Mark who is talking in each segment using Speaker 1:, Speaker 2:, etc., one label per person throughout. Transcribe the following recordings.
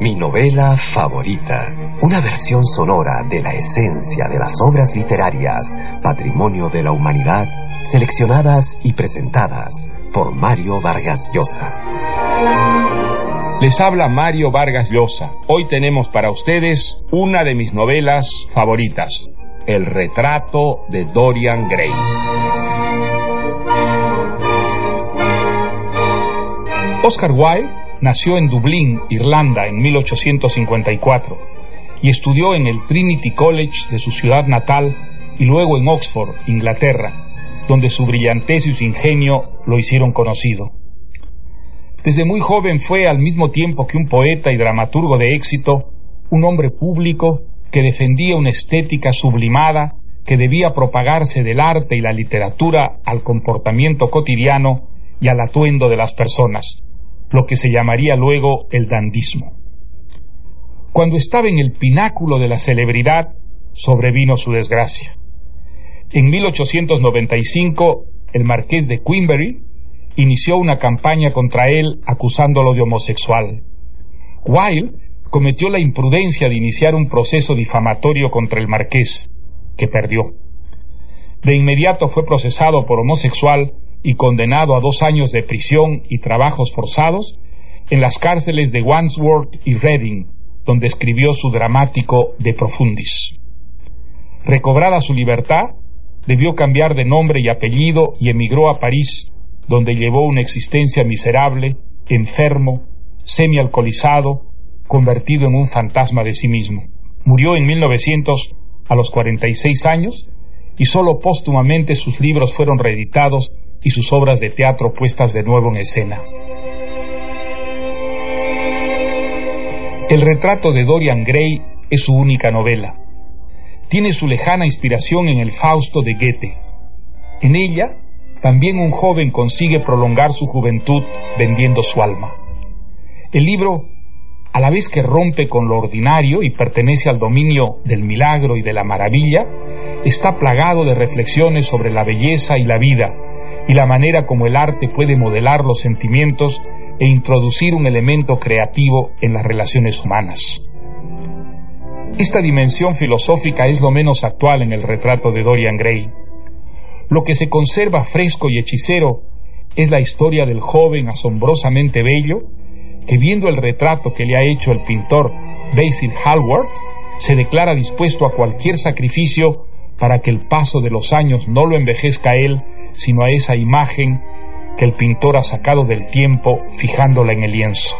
Speaker 1: Mi novela favorita. Una versión sonora de la esencia de las obras literarias, patrimonio de la humanidad, seleccionadas y presentadas por Mario Vargas Llosa.
Speaker 2: Les habla Mario Vargas Llosa. Hoy tenemos para ustedes una de mis novelas favoritas, El retrato de Dorian Gray. Oscar Wilde nació en Dublín, Irlanda, en 1854 y estudió en el Trinity College de su ciudad natal y luego en Oxford, Inglaterra, donde su brillantez y su ingenio lo hicieron conocido. Desde muy joven fue, al mismo tiempo que un poeta y dramaturgo de éxito, un hombre público que defendía una estética sublimada que debía propagarse del arte y la literatura al comportamiento cotidiano y al atuendo de las personas lo que se llamaría luego el dandismo. Cuando estaba en el pináculo de la celebridad, sobrevino su desgracia. En 1895, el marqués de Queenberry inició una campaña contra él acusándolo de homosexual. Wilde cometió la imprudencia de iniciar un proceso difamatorio contra el marqués, que perdió. De inmediato fue procesado por homosexual y condenado a dos años de prisión y trabajos forzados en las cárceles de Wandsworth y Reading, donde escribió su dramático De Profundis. Recobrada su libertad, debió cambiar de nombre y apellido y emigró a París, donde llevó una existencia miserable, enfermo, semi-alcoholizado, convertido en un fantasma de sí mismo. Murió en 1900 a los 46 años y solo póstumamente sus libros fueron reeditados y sus obras de teatro puestas de nuevo en escena. El retrato de Dorian Gray es su única novela. Tiene su lejana inspiración en el Fausto de Goethe. En ella, también un joven consigue prolongar su juventud vendiendo su alma. El libro, a la vez que rompe con lo ordinario y pertenece al dominio del milagro y de la maravilla, está plagado de reflexiones sobre la belleza y la vida, y la manera como el arte puede modelar los sentimientos e introducir un elemento creativo en las relaciones humanas. Esta dimensión filosófica es lo menos actual en el retrato de Dorian Gray. Lo que se conserva fresco y hechicero es la historia del joven asombrosamente bello que viendo el retrato que le ha hecho el pintor Basil Hallward, se declara dispuesto a cualquier sacrificio para que el paso de los años no lo envejezca él sino a esa imagen que el pintor ha sacado del tiempo fijándola en el lienzo.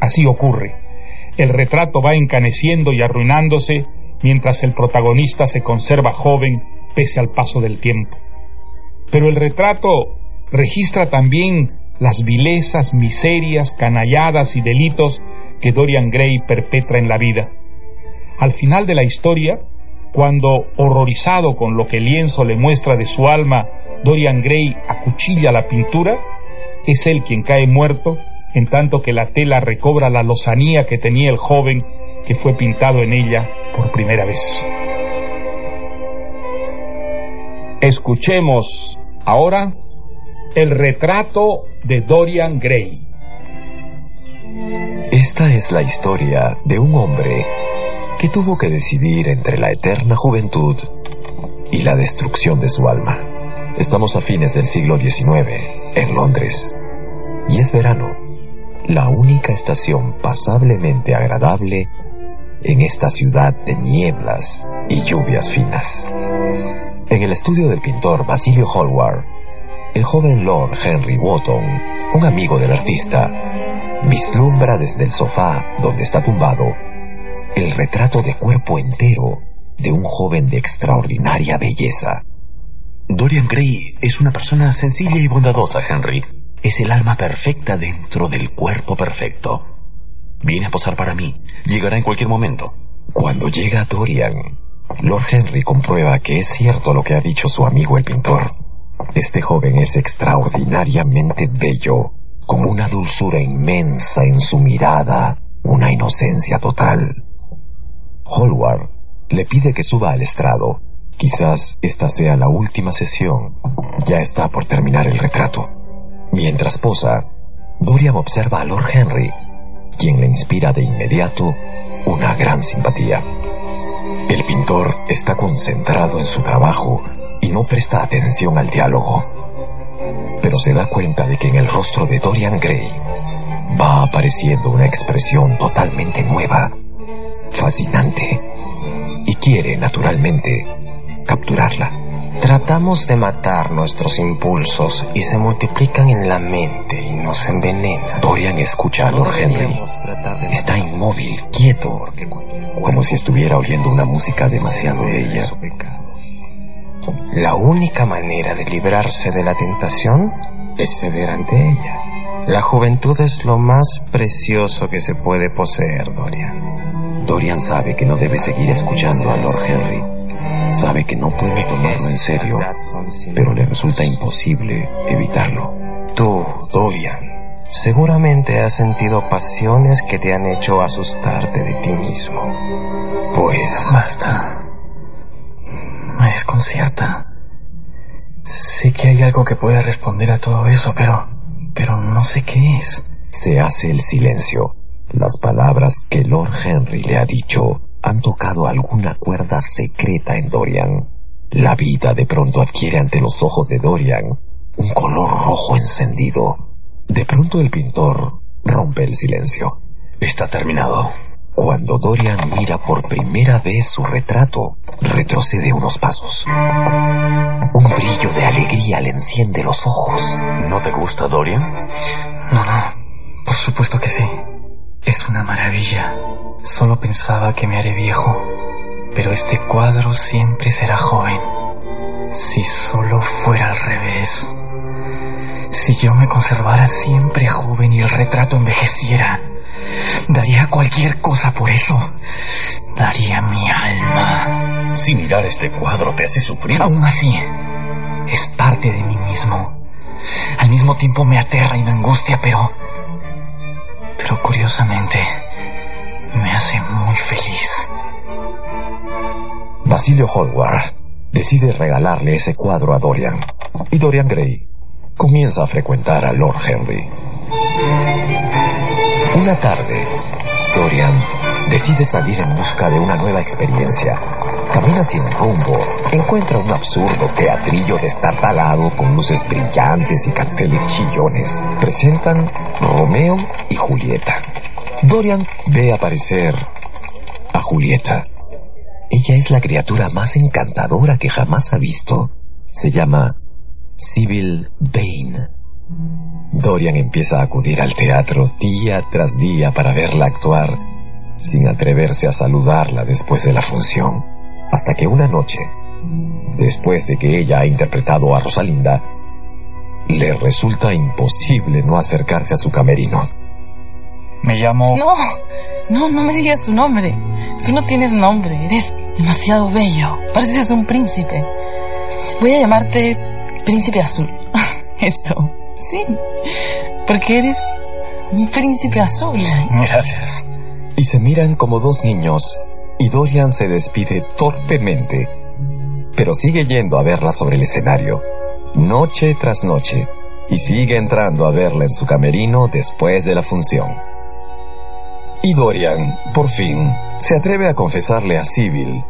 Speaker 2: Así ocurre. El retrato va encaneciendo y arruinándose mientras el protagonista se conserva joven pese al paso del tiempo. Pero el retrato registra también las vilezas, miserias, canalladas y delitos que Dorian Gray perpetra en la vida. Al final de la historia, cuando, horrorizado con lo que el lienzo le muestra de su alma, Dorian Gray acuchilla la pintura, es él quien cae muerto, en tanto que la tela recobra la lozanía que tenía el joven que fue pintado en ella por primera vez. Escuchemos ahora el retrato de Dorian Gray.
Speaker 1: Esta es la historia de un hombre que tuvo que decidir entre la eterna juventud y la destrucción de su alma. Estamos a fines del siglo XIX, en Londres, y es verano, la única estación pasablemente agradable en esta ciudad de nieblas y lluvias finas. En el estudio del pintor Basilio Hallward, el joven Lord Henry Wotton, un amigo del artista, vislumbra desde el sofá donde está tumbado el retrato de cuerpo entero de un joven de extraordinaria belleza. Dorian Gray es una persona sencilla y bondadosa, Henry. Es el alma perfecta dentro del cuerpo perfecto. Viene a posar para mí. Llegará en cualquier momento. Cuando llega Dorian, Lord Henry comprueba que es cierto lo que ha dicho su amigo el pintor. Este joven es extraordinariamente bello, con una dulzura inmensa en su mirada, una inocencia total. Hallward le pide que suba al estrado. Quizás esta sea la última sesión. Ya está por terminar el retrato. Mientras posa, Dorian observa a Lord Henry, quien le inspira de inmediato una gran simpatía. El pintor está concentrado en su trabajo y no presta atención al diálogo, pero se da cuenta de que en el rostro de Dorian Gray va apareciendo una expresión totalmente nueva, fascinante, y quiere, naturalmente, capturarla.
Speaker 3: Tratamos de matar nuestros impulsos y se multiplican en la mente y nos envenenan.
Speaker 1: Dorian escucha a Lord Henry. Está inmóvil, quieto, como si estuviera oyendo una música demasiado bella.
Speaker 3: La única manera de librarse de la tentación es ceder ante ella. La juventud es lo más precioso que se puede poseer, Dorian.
Speaker 1: Dorian sabe que no debe seguir escuchando a Lord Henry Sabe que no puede tomarlo en serio, pero le resulta imposible evitarlo.
Speaker 3: Tú, Dorian, seguramente has sentido pasiones que te han hecho asustarte de ti mismo. Pues...
Speaker 4: Basta. Me desconcierta. Sé que hay algo que puede responder a todo eso, pero... pero no sé qué es.
Speaker 1: Se hace el silencio. Las palabras que Lord Henry le ha dicho han tocado alguna cuerda secreta en Dorian. La vida de pronto adquiere ante los ojos de Dorian un color rojo encendido. De pronto el pintor rompe el silencio.
Speaker 5: Está terminado.
Speaker 1: Cuando Dorian mira por primera vez su retrato, retrocede unos pasos. Un brillo de alegría le enciende los ojos.
Speaker 5: ¿No te gusta, Dorian?
Speaker 4: No, no. Por supuesto que sí. Es una maravilla. Solo pensaba que me haré viejo, pero este cuadro siempre será joven. Si solo fuera al revés. Si yo me conservara siempre joven y el retrato envejeciera, daría cualquier cosa por eso. Daría mi alma.
Speaker 5: Si mirar este cuadro te hace sufrir.
Speaker 4: Aún así, es parte de mí mismo. Al mismo tiempo me aterra y me angustia, pero... Pero curiosamente, me hace muy feliz.
Speaker 1: Basilio Hallward decide regalarle ese cuadro a Dorian. Y Dorian Gray comienza a frecuentar a Lord Henry. Una tarde, Dorian decide salir en busca de una nueva experiencia. Camina sin rumbo, encuentra un absurdo teatrillo destartalado con luces brillantes y carteles chillones. Presentan Romeo y Julieta. Dorian ve aparecer a Julieta. Ella es la criatura más encantadora que jamás ha visto. Se llama Sybil Bain. Dorian empieza a acudir al teatro día tras día para verla actuar, sin atreverse a saludarla después de la función, hasta que una noche, después de que ella ha interpretado a Rosalinda, le resulta imposible no acercarse a su camerino.
Speaker 2: Me llamo...
Speaker 6: No, no, no me digas tu nombre. Tú no tienes nombre, eres demasiado bello. Pareces un príncipe. Voy a llamarte Príncipe Azul. Eso, sí, porque eres un príncipe azul.
Speaker 2: Gracias.
Speaker 1: Y se miran como dos niños, y Dorian se despide torpemente, pero sigue yendo a verla sobre el escenario, noche tras noche, y sigue entrando a verla en su camerino después de la función. Y Dorian, por fin, se atreve a confesarle a Sybil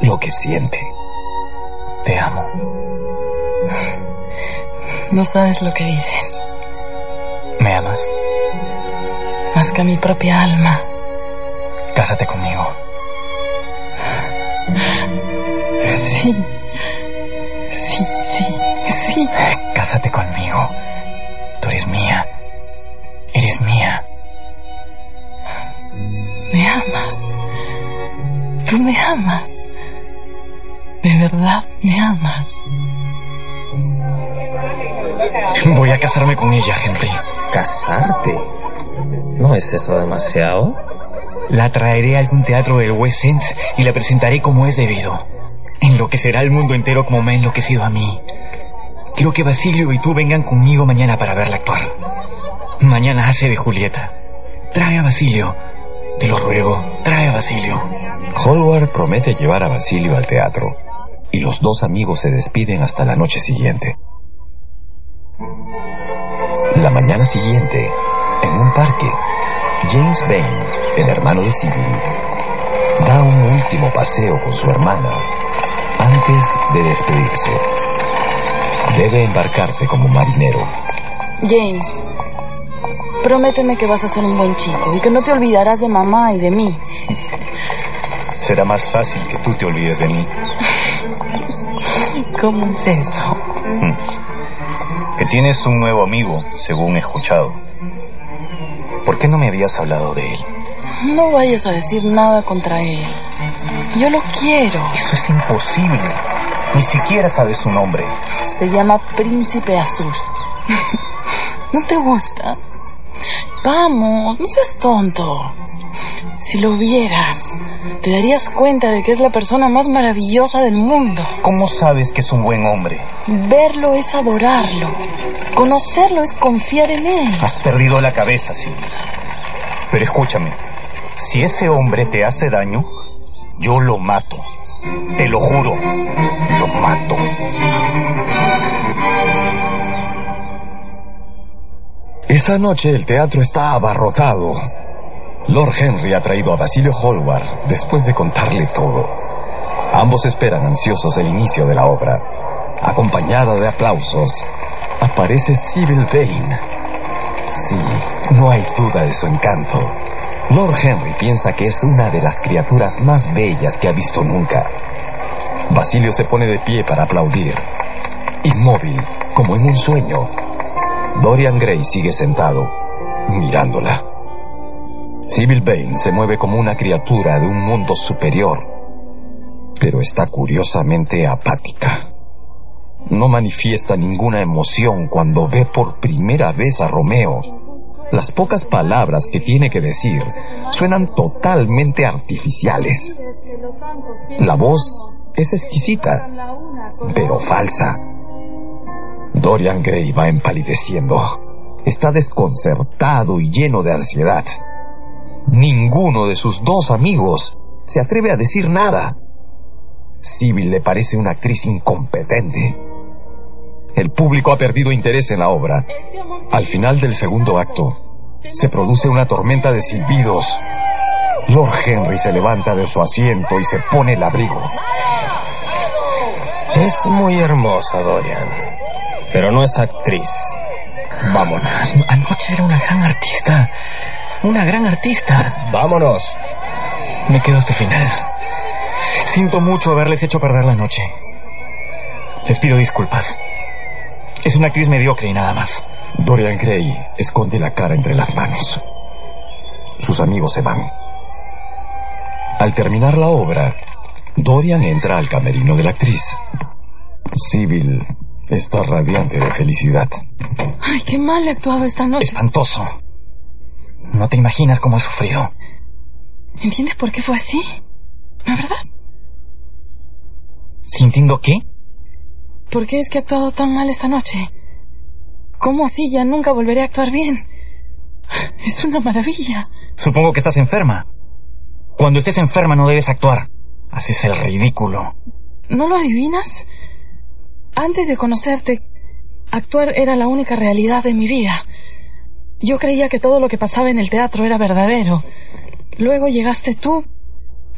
Speaker 1: lo que siente.
Speaker 4: Te amo.
Speaker 6: No sabes lo que dices.
Speaker 4: ¿Me amas?
Speaker 6: Más que a mi propia alma.
Speaker 4: Cásate conmigo.
Speaker 6: Sí. Sí, sí, sí.
Speaker 4: Cásate conmigo. Tú eres mía. Eres mía.
Speaker 6: Me amas. Tú me amas. De verdad me amas.
Speaker 4: Voy a casarme con ella, Henry.
Speaker 3: ¿Casarte? ¿No es eso demasiado?
Speaker 4: La traeré a algún teatro del West End y la presentaré como es debido. Enloquecerá el mundo entero como me ha enloquecido a mí. Quiero que Basilio y tú vengan conmigo mañana para verla actuar. Mañana hace de Julieta. Trae a Basilio. Te lo ruego, trae a Basilio.
Speaker 1: Hallward promete llevar a Basilio al teatro, y los dos amigos se despiden hasta la noche siguiente. La mañana siguiente, en un parque, James Bain, el hermano de Sybil, da un último paseo con su hermana antes de despedirse. Debe embarcarse como marinero.
Speaker 6: James, prométeme que vas a ser un buen chico y que no te olvidarás de mamá y de mí.
Speaker 4: Será más fácil que tú te olvides de mí.
Speaker 6: ¿Cómo es eso?
Speaker 4: Hmm. Que tienes un nuevo amigo, según he escuchado. ¿Por qué no me habías hablado de él?
Speaker 6: No vayas a decir nada contra él. Yo lo quiero.
Speaker 4: Eso es imposible. Ni siquiera sabes su nombre.
Speaker 6: Se llama Príncipe Azul. ¿No te gusta? Vamos, no seas tonto. Si lo vieras, te darías cuenta de que es la persona más maravillosa del mundo.
Speaker 4: ¿Cómo sabes que es un buen hombre?
Speaker 6: Verlo es adorarlo. Conocerlo es confiar en él.
Speaker 4: Has perdido la cabeza, sí. Pero escúchame, si ese hombre te hace daño, yo lo mato. Te lo juro, lo mato.
Speaker 1: Esa noche el teatro está abarrotado. Lord Henry ha traído a Basilio Hallward después de contarle todo. Ambos esperan ansiosos el inicio de la obra. Acompañada de aplausos, aparece Sybil Vane. Sí, no hay duda de su encanto. Lord Henry piensa que es una de las criaturas más bellas que ha visto nunca. Basilio se pone de pie para aplaudir. Inmóvil, como en un sueño. Dorian Gray sigue sentado, mirándola. Sybil Vane se mueve como una criatura de un mundo superior, pero está curiosamente apática. No manifiesta ninguna emoción cuando ve por primera vez a Romeo. Las pocas palabras que tiene que decir suenan totalmente artificiales. La voz es exquisita, pero falsa. Dorian Gray va empalideciendo. Está desconcertado y lleno de ansiedad. Ninguno de sus dos amigos se atreve a decir nada. Sybil le parece una actriz incompetente. El público ha perdido interés en la obra. Al final del segundo acto, se produce una tormenta de silbidos. Lord Henry se levanta de su asiento y se pone el abrigo.
Speaker 3: Es muy hermosa, Dorian, pero no es actriz. Vámonos.
Speaker 4: Anoche era una gran artista. Una gran artista.
Speaker 3: Vámonos.
Speaker 4: Me quedo hasta el final. Siento mucho haberles hecho perder la noche. Les pido disculpas. Es una actriz mediocre y nada más.
Speaker 1: Dorian Gray esconde la cara entre las manos. Sus amigos se van. Al terminar la obra, Dorian entra al camerino de la actriz. Sybil está radiante de felicidad.
Speaker 6: Ay, qué mal he actuado esta noche.
Speaker 4: Espantoso. No te imaginas cómo he sufrido.
Speaker 6: ¿Entiendes por qué fue así? ¿No es verdad?
Speaker 4: ¿Sintiendo qué?
Speaker 6: ¿Por qué es que he actuado tan mal esta noche? ¿Cómo así ya nunca volveré a actuar bien? Es una maravilla.
Speaker 4: Supongo que estás enferma. Cuando estés enferma no debes actuar. Haces el ridículo.
Speaker 6: ¿No lo adivinas? Antes de conocerte, actuar era la única realidad de mi vida. Yo creía que todo lo que pasaba en el teatro era verdadero. Luego llegaste tú,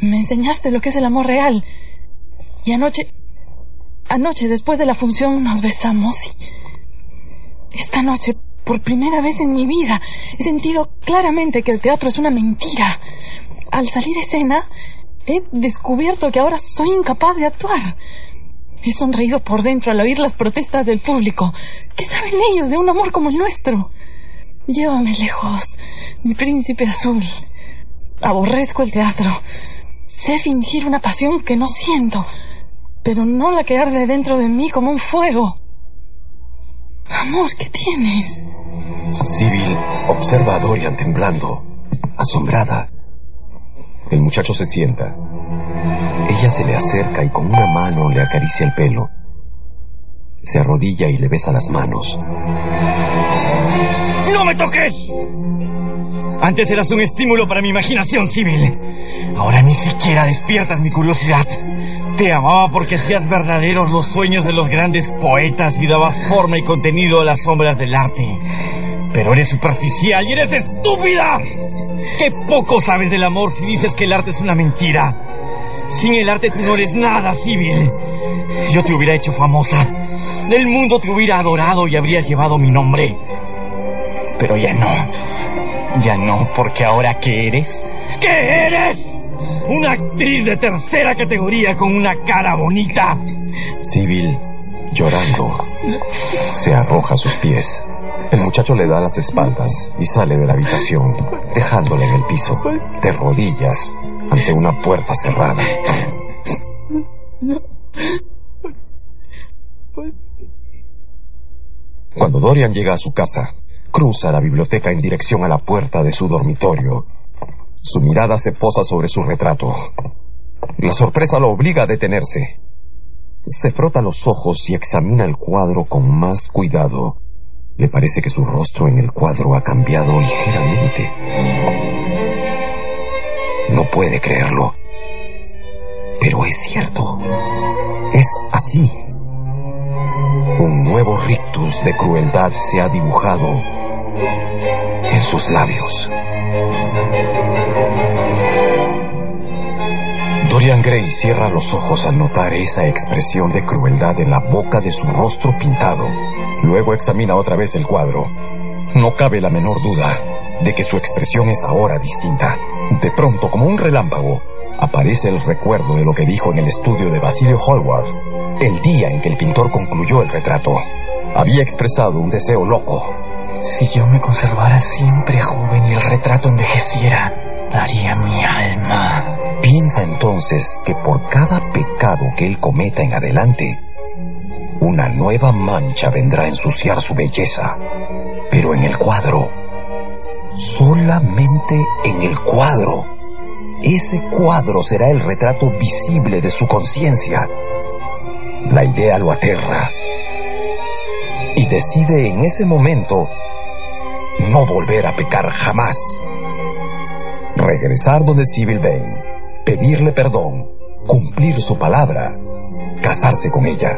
Speaker 6: me enseñaste lo que es el amor real. Y anoche, anoche después de la función nos besamos y... Esta noche, por primera vez en mi vida, he sentido claramente que el teatro es una mentira. Al salir escena, he descubierto que ahora soy incapaz de actuar. He sonreído por dentro al oír las protestas del público. ¿Qué saben ellos de un amor como el nuestro? Llévame lejos, mi príncipe azul. Aborrezco el teatro. Sé fingir una pasión que no siento, pero no la que arde dentro de mí como un fuego. Amor, ¿qué tienes?
Speaker 1: Sybil observa a Dorian temblando, asombrada. El muchacho se sienta. Ella se le acerca y con una mano le acaricia el pelo. Se arrodilla y le besa las manos.
Speaker 4: ¡No me toques! Antes eras un estímulo para mi imaginación, Sibyl. Ahora ni siquiera despiertas mi curiosidad. Te amaba porque hacías verdaderos los sueños de los grandes poetas y dabas forma y contenido a las sombras del arte. Pero eres superficial y eres estúpida. ¡Qué poco sabes del amor si dices que el arte es una mentira! Sin el arte tú no eres nada, Civil. Yo te hubiera hecho famosa. El mundo te hubiera adorado y habrías llevado mi nombre. Pero ya no. Ya no, porque ahora ¿qué eres? ¿Qué eres? Una actriz de tercera categoría con una cara bonita.
Speaker 1: Civil, llorando, se arroja a sus pies. El muchacho le da las espaldas y sale de la habitación, dejándole en el piso, de rodillas, ante una puerta cerrada. Cuando Dorian llega a su casa, cruza la biblioteca en dirección a la puerta de su dormitorio. Su mirada se posa sobre su retrato. La sorpresa lo obliga a detenerse. Se frota los ojos y examina el cuadro con más cuidado. Le parece que su rostro en el cuadro ha cambiado ligeramente. No puede creerlo. Pero es cierto. Es así. Un nuevo rictus de crueldad se ha dibujado en sus labios. Dorian Gray cierra los ojos al notar esa expresión de crueldad en la boca de su rostro pintado. Luego examina otra vez el cuadro. No cabe la menor duda de que su expresión es ahora distinta. De pronto, como un relámpago, aparece el recuerdo de lo que dijo en el estudio de Basilio Hallward, el día en que el pintor concluyó el retrato. Había expresado un deseo loco.
Speaker 4: Si yo me conservara siempre joven y el retrato envejeciera, daría mi alma.
Speaker 1: Piensa entonces que por cada pecado que él cometa en adelante, una nueva mancha vendrá a ensuciar su belleza. Pero en el cuadro, solamente en el cuadro, ese cuadro será el retrato visible de su conciencia. La idea lo aterra y decide en ese momento no volver a pecar jamás. Regresar donde Civil Vane, pedirle perdón, cumplir su palabra, casarse con ella.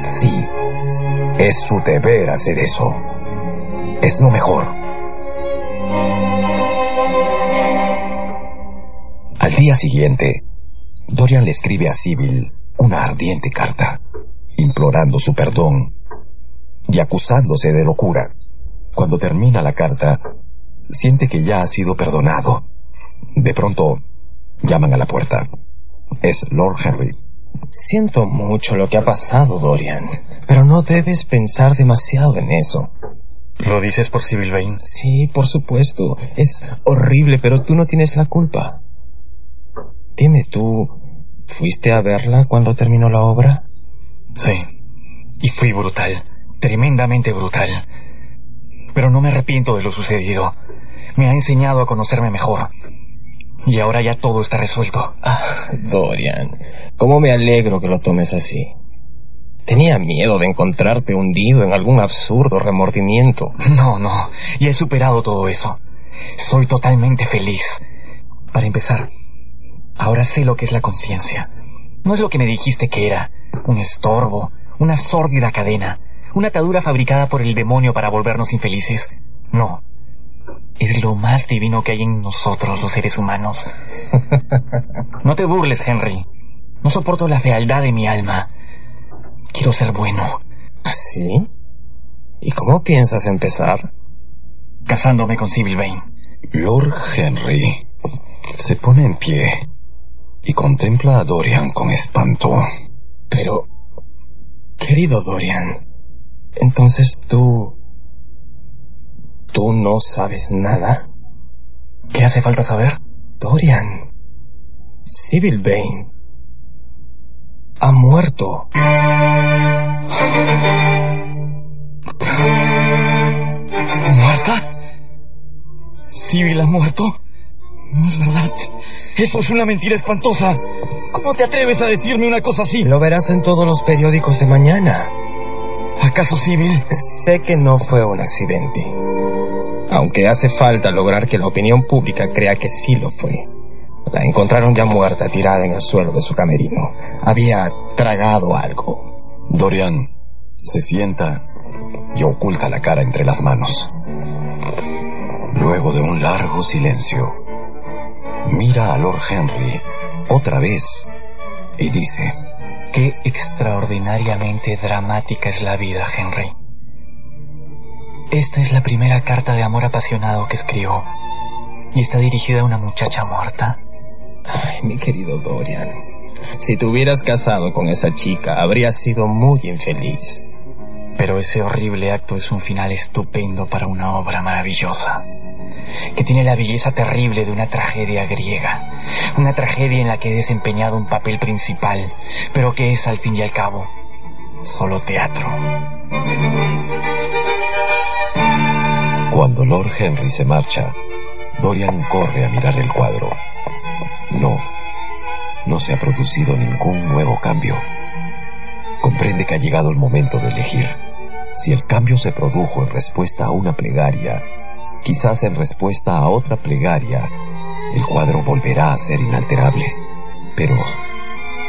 Speaker 1: Sí, es su deber hacer eso. Es lo mejor. Al día siguiente, Dorian le escribe a Sibyl una ardiente carta, implorando su perdón y acusándose de locura. Cuando termina la carta, siente que ya ha sido perdonado. De pronto, llaman a la puerta. Es Lord Henry.
Speaker 3: Siento mucho lo que ha pasado, Dorian, pero no debes pensar demasiado en eso.
Speaker 4: ¿Lo dices por Civil Vane?
Speaker 3: Sí, por supuesto. Es horrible, pero tú no tienes la culpa. Dime, ¿tú fuiste a verla cuando terminó la obra?
Speaker 4: Sí. Y fui brutal. Tremendamente brutal. Pero no me arrepiento de lo sucedido. Me ha enseñado a conocerme mejor. Y ahora ya todo está resuelto.
Speaker 3: Ah, Dorian, cómo me alegro que lo tomes así. Tenía miedo de encontrarte hundido en algún absurdo remordimiento.
Speaker 4: No, no, ya he superado todo eso. Soy totalmente feliz. Para empezar, ahora sé lo que es la conciencia. No es lo que me dijiste que era, un estorbo, una sórdida cadena, una atadura fabricada por el demonio para volvernos infelices. No, es lo más divino que hay en nosotros los seres humanos. No te burles, Henry. No soporto la fealdad de mi alma. Quiero ser bueno.
Speaker 3: ¿Así? ¿Y cómo piensas empezar?
Speaker 4: Casándome con Sybil Vane.
Speaker 1: Lord Henry se pone en pie y contempla a Dorian con espanto.
Speaker 3: Pero, querido Dorian, entonces tú... ¿Tú no sabes nada?
Speaker 4: ¿Qué hace falta saber?
Speaker 3: Dorian, Sybil Vane ha muerto.
Speaker 4: ¿Muerta? ¿Sybil ha muerto? No es verdad. Eso es una mentira espantosa. ¿Cómo te atreves a decirme una cosa así?
Speaker 3: Lo verás en todos los periódicos de mañana.
Speaker 4: ¿Acaso Sybil?
Speaker 3: Sé que no fue un accidente. Aunque hace falta lograr que la opinión pública crea que sí lo fue. La encontraron ya muerta, tirada en el suelo de su camerino. Había tragado algo.
Speaker 1: Dorian se sienta y oculta la cara entre las manos. Luego de un largo silencio, mira a Lord Henry otra vez y dice,
Speaker 4: Qué extraordinariamente dramática es la vida, Henry. Esta es la primera carta de amor apasionado que escribo y está dirigida a una muchacha muerta.
Speaker 3: Ay, mi querido Dorian, si te hubieras casado con esa chica, habrías sido muy infeliz.
Speaker 4: Pero ese horrible acto es un final estupendo para una obra maravillosa, que tiene la belleza terrible de una tragedia griega, una tragedia en la que he desempeñado un papel principal, pero que es al fin y al cabo solo teatro.
Speaker 1: Cuando Lord Henry se marcha, Dorian corre a mirar el cuadro. No, no se ha producido ningún nuevo cambio. Comprende que ha llegado el momento de elegir. Si el cambio se produjo en respuesta a una plegaria, quizás en respuesta a otra plegaria, el cuadro volverá a ser inalterable. Pero,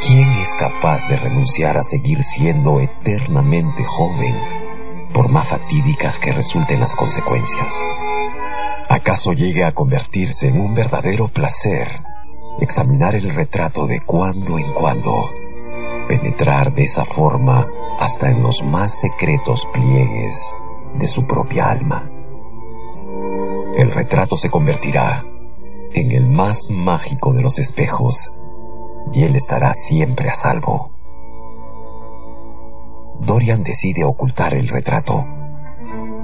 Speaker 1: ¿quién es capaz de renunciar a seguir siendo eternamente joven, por más fatídicas que resulten las consecuencias? ¿Acaso llegue a convertirse en un verdadero placer examinar el retrato de cuando en cuando, penetrar de esa forma hasta en los más secretos pliegues de su propia alma? El retrato se convertirá en el más mágico de los espejos y él estará siempre a salvo. Dorian decide ocultar el retrato.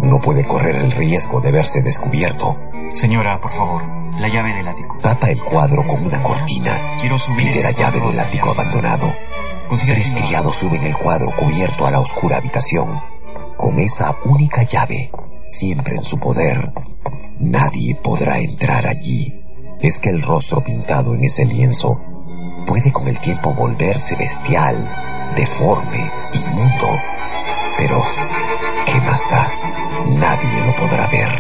Speaker 1: No puede correr el riesgo de verse descubierto.
Speaker 4: Señora, por favor, la llave del ático.
Speaker 1: Tapa el cuadro con una cortina.
Speaker 4: Quiero subir
Speaker 1: Pide la llave del ático abandonado. Tres criados suben el cuadro cubierto a la oscura habitación. Con esa única llave, siempre en su poder, nadie podrá entrar allí. Es que el rostro pintado en ese lienzo puede con el tiempo volverse bestial, deforme, inmundo. Pero, ¿qué más da? Nadie lo podrá ver.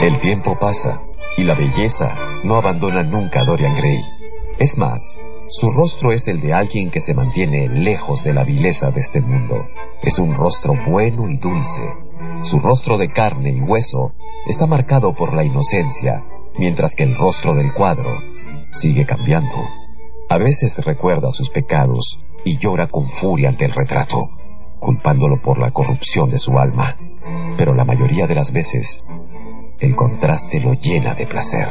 Speaker 1: El tiempo pasa y la belleza no abandona nunca a Dorian Gray. Es más, su rostro es el de alguien que se mantiene lejos de la vileza de este mundo. Es un rostro bueno y dulce. Su rostro de carne y hueso está marcado por la inocencia, mientras que el rostro del cuadro sigue cambiando. A veces recuerda sus pecados y llora con furia ante el retrato, culpándolo por la corrupción de su alma. Pero la mayoría de las veces, el contraste lo llena de placer.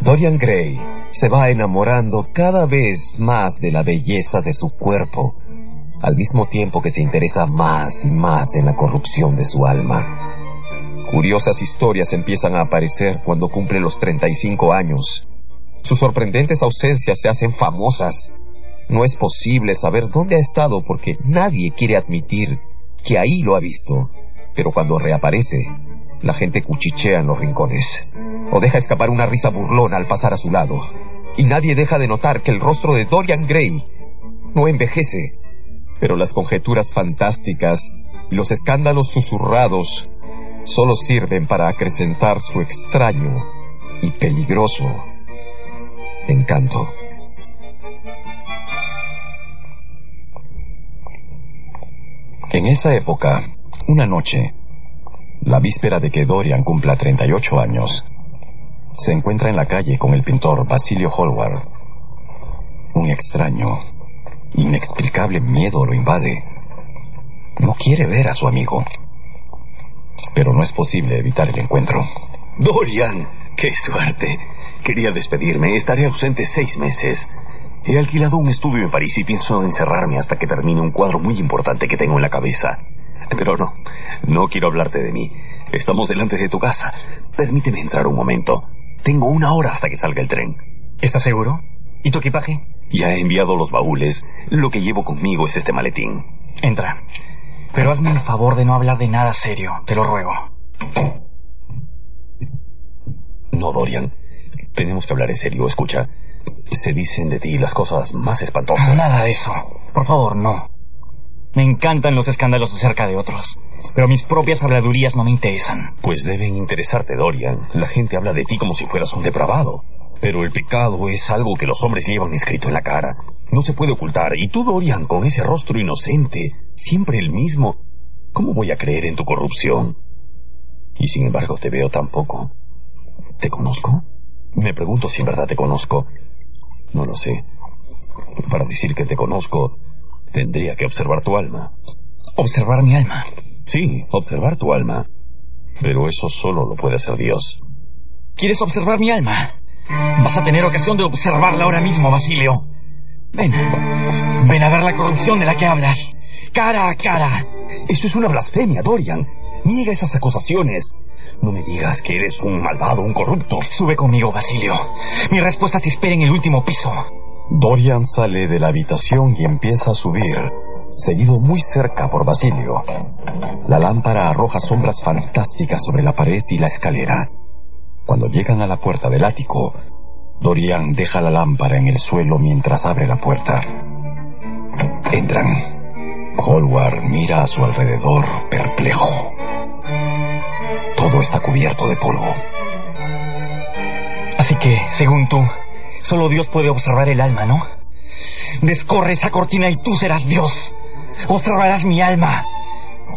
Speaker 1: Dorian Gray se va enamorando cada vez más de la belleza de su cuerpo, al mismo tiempo que se interesa más y más en la corrupción de su alma. Curiosas historias empiezan a aparecer cuando cumple los 35 años. Sus sorprendentes ausencias se hacen famosas. No es posible saber dónde ha estado porque nadie quiere admitir que ahí lo ha visto. Pero cuando reaparece, la gente cuchichea en los rincones o deja escapar una risa burlona al pasar a su lado. Y nadie deja de notar que el rostro de Dorian Gray no envejece. Pero las conjeturas fantásticas y los escándalos susurrados solo sirven para acrecentar su extraño y peligroso encanto. En esa época, una noche, la víspera de que Dorian cumpla 38 años, se encuentra en la calle con el pintor Basilio Hallward. Un extraño, inexplicable miedo lo invade. No quiere ver a su amigo. Pero no es posible evitar el encuentro.
Speaker 5: Dorian, qué suerte. Quería despedirme. Estaré ausente seis meses. He alquilado un estudio en París y pienso encerrarme hasta que termine un cuadro muy importante que tengo en la cabeza. Pero no, no quiero hablarte de mí. Estamos delante de tu casa. Permíteme entrar un momento. Tengo una hora hasta que salga el tren.
Speaker 4: ¿Estás seguro? ¿Y tu equipaje?
Speaker 5: Ya he enviado los baúles. Lo que llevo conmigo es este maletín.
Speaker 4: Entra. Pero hazme el favor de no hablar de nada serio, te lo ruego.
Speaker 5: No, Dorian. Tenemos que hablar en serio. Escucha. Se dicen de ti las cosas más espantosas.
Speaker 4: Nada de eso. Por favor, no. Me encantan los escándalos acerca de otros, pero mis propias habladurías no me interesan.
Speaker 5: Pues deben interesarte, Dorian. La gente habla de ti como si fueras un depravado. Pero el pecado es algo que los hombres llevan escrito en la cara. No se puede ocultar. Y tú, Dorian, con ese rostro inocente, siempre el mismo, ¿Cómo voy a creer en tu corrupción? Y sin embargo te veo tan poco. ¿Te conozco? Me pregunto si en verdad te conozco. No lo sé. Para decir que te conozco, tendría que observar tu alma.
Speaker 4: ¿Observar mi alma?
Speaker 5: Sí, observar tu alma. Pero eso solo lo puede hacer Dios.
Speaker 4: ¿Quieres observar mi alma? Vas a tener ocasión de observarla ahora mismo, Basilio. Ven. Ven a ver la corrupción de la que hablas. Cara a cara.
Speaker 5: Eso es una blasfemia, Dorian. Niega esas acusaciones. No me digas que eres un malvado, un corrupto.
Speaker 4: Sube conmigo, Basilio. Mi respuesta te espera en el último piso.
Speaker 1: Dorian sale de la habitación y empieza a subir, seguido muy cerca por Basilio. La lámpara arroja sombras fantásticas sobre la pared y la escalera. Cuando llegan a la puerta del ático, Dorian deja la lámpara en el suelo mientras abre la puerta. Entran. Hallward mira a su alrededor perplejo. Todo está cubierto de polvo.
Speaker 4: Así que, según tú, solo Dios puede observar el alma, ¿no? Descorre esa cortina y tú serás Dios. Observarás mi alma.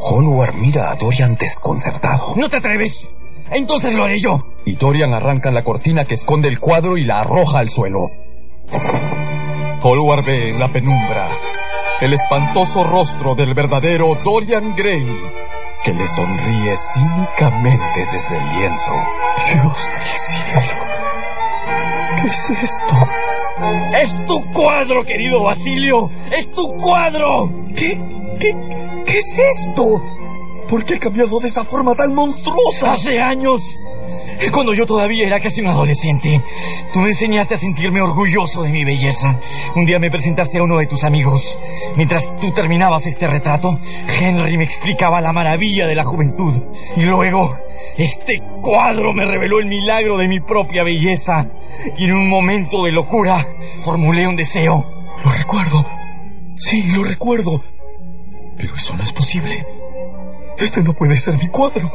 Speaker 1: Hallward mira a Dorian desconcertado.
Speaker 4: ¿No te atreves? Entonces lo haré yo.
Speaker 1: Y Dorian arranca la cortina que esconde el cuadro y la arroja al suelo. Hallward ve en la penumbra el espantoso rostro del verdadero Dorian Gray, que le sonríe cínicamente desde el lienzo.
Speaker 3: Dios del cielo. ¿Qué es esto?
Speaker 4: ¡Es tu cuadro, querido Basilio! ¡Es tu cuadro!
Speaker 3: ¿Qué? ¿Qué? ¿Qué es esto? ¿Por qué ha cambiado de esa forma tan monstruosa?
Speaker 4: Hace años, cuando yo todavía era casi un adolescente, tú me enseñaste a sentirme orgulloso de mi belleza. Un día me presentaste a uno de tus amigos. Mientras tú terminabas este retrato, Henry me explicaba la maravilla de la juventud. Y luego, este cuadro me reveló el milagro de mi propia belleza. Y en un momento de locura, formulé un deseo.
Speaker 3: Lo recuerdo. Sí, lo recuerdo. Pero eso no es posible. Este no puede ser mi cuadro.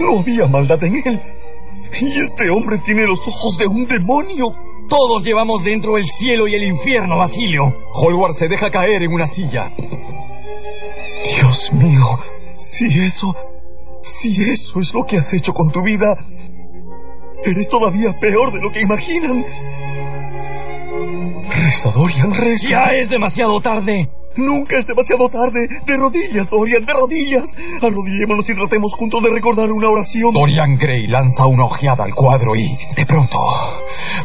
Speaker 3: No había maldad en él. Y este hombre tiene los ojos de un demonio.
Speaker 4: Todos llevamos dentro el cielo y el infierno, Basilio.
Speaker 1: Hallward se deja caer en una silla.
Speaker 3: Dios mío, si eso, si eso es lo que has hecho con tu vida, eres todavía peor de lo que imaginan. Reza, Dorian, reza.
Speaker 4: Ya es demasiado tarde.
Speaker 3: Nunca es demasiado tarde. De rodillas, Dorian, de rodillas. Arrodillémonos y tratemos juntos de recordar una oración.
Speaker 1: Dorian Gray lanza una ojeada al cuadro y, de pronto,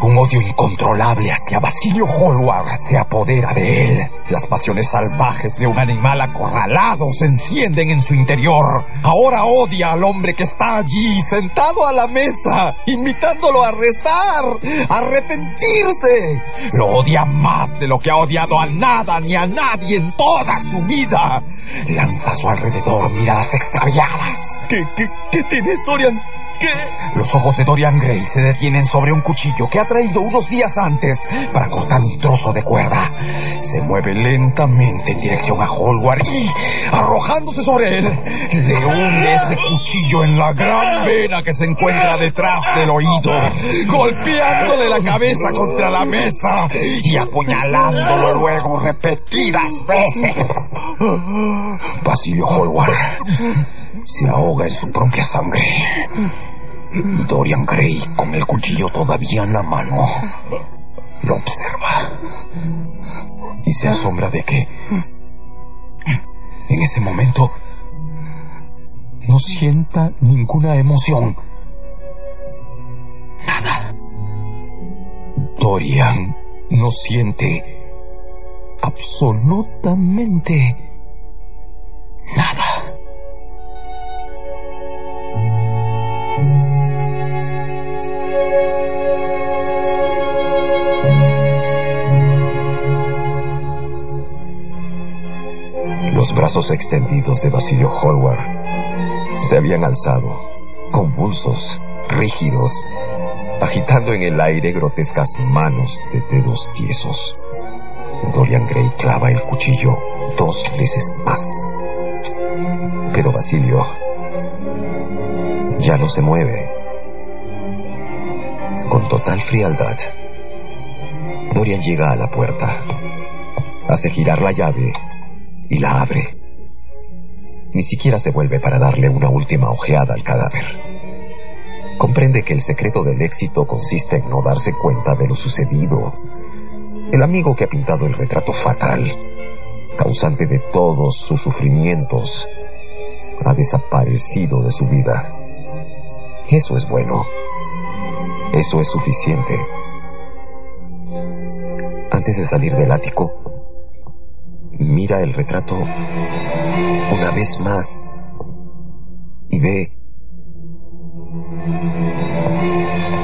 Speaker 1: un odio incontrolable hacia Basilio Hallward se apodera de él. Las pasiones salvajes de un animal acorralado se encienden en su interior. Ahora odia al hombre que está allí, sentado a la mesa, invitándolo a rezar, a arrepentirse. Lo odia más de lo que ha odiado a nada ni a nadie en toda su vida. Lanza a su alrededor miradas extraviadas.
Speaker 3: ¿Qué, qué, qué tienes, Dorian?
Speaker 1: Los ojos de Dorian Gray se detienen sobre un cuchillo que ha traído unos días antes para cortar un trozo de cuerda. Se mueve lentamente en dirección a Hallward y, arrojándose sobre él, le hunde ese cuchillo en la gran vena que se encuentra detrás del oído, golpeándole la cabeza contra la mesa y apuñalándolo luego repetidas veces. Basilio Hallward se ahoga en su propia sangre. Dorian Gray, con el cuchillo todavía en la mano, lo observa y se asombra de que en ese momento no sienta ninguna emoción. Nada. Dorian no siente absolutamente nada. Brazos extendidos de Basilio Hallward se habían alzado, convulsos, rígidos, agitando en el aire grotescas manos de dedos tiesos. Dorian Gray clava el cuchillo dos veces más. Pero Basilio ya no se mueve. Con total frialdad, Dorian llega a la puerta, hace girar la llave y la abre. Ni siquiera se vuelve para darle una última ojeada al cadáver. Comprende que el secreto del éxito consiste en no darse cuenta de lo sucedido. El amigo que ha pintado el retrato fatal, causante de todos sus sufrimientos, ha desaparecido de su vida. Eso es bueno. Eso es suficiente. Antes de salir del ático, mira el retrato una vez más y ve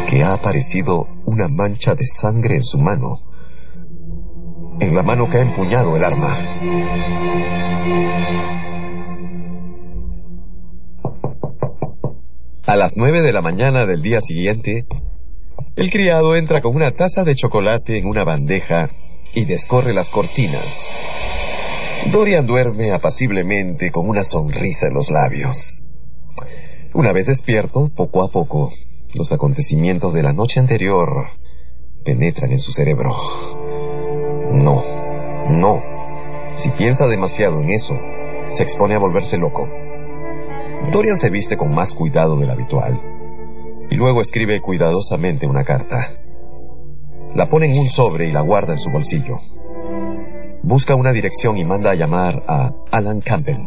Speaker 1: que ha aparecido una mancha de sangre en su mano, en la mano que ha empuñado el arma. A las nueve de la mañana del día siguiente, el criado entra con una taza de chocolate en una bandeja y descorre las cortinas. Dorian duerme apaciblemente con una sonrisa en los labios. Una vez despierto, poco a poco, los acontecimientos de la noche anterior penetran en su cerebro. No, no. Si piensa demasiado en eso, se expone a volverse loco. Dorian se viste con más cuidado del habitual y luego escribe cuidadosamente una carta. La pone en un sobre y la guarda en su bolsillo. Busca una dirección y manda a llamar a Alan Campbell.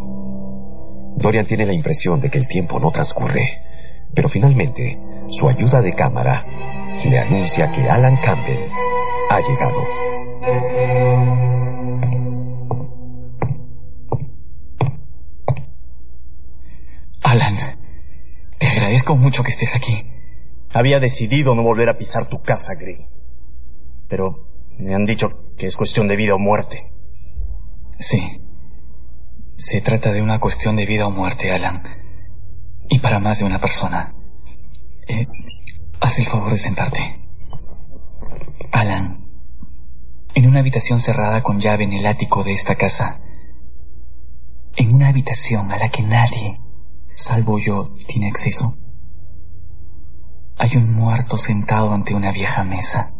Speaker 1: Dorian tiene la impresión de que el tiempo no transcurre, pero finalmente su ayuda de cámara le anuncia que Alan Campbell ha llegado.
Speaker 4: Alan, te agradezco mucho que estés aquí.
Speaker 7: Había decidido no volver a pisar tu casa, Gray. Pero me han dicho que es cuestión de vida o muerte.
Speaker 4: Sí. Se trata de una cuestión de vida o muerte, Alan. Y para más de una persona. Eh, haz el favor de sentarte. Alan, en una habitación cerrada con llave en el ático de esta casa, en una habitación a la que nadie, salvo yo, tiene acceso, hay un muerto sentado ante una vieja mesa.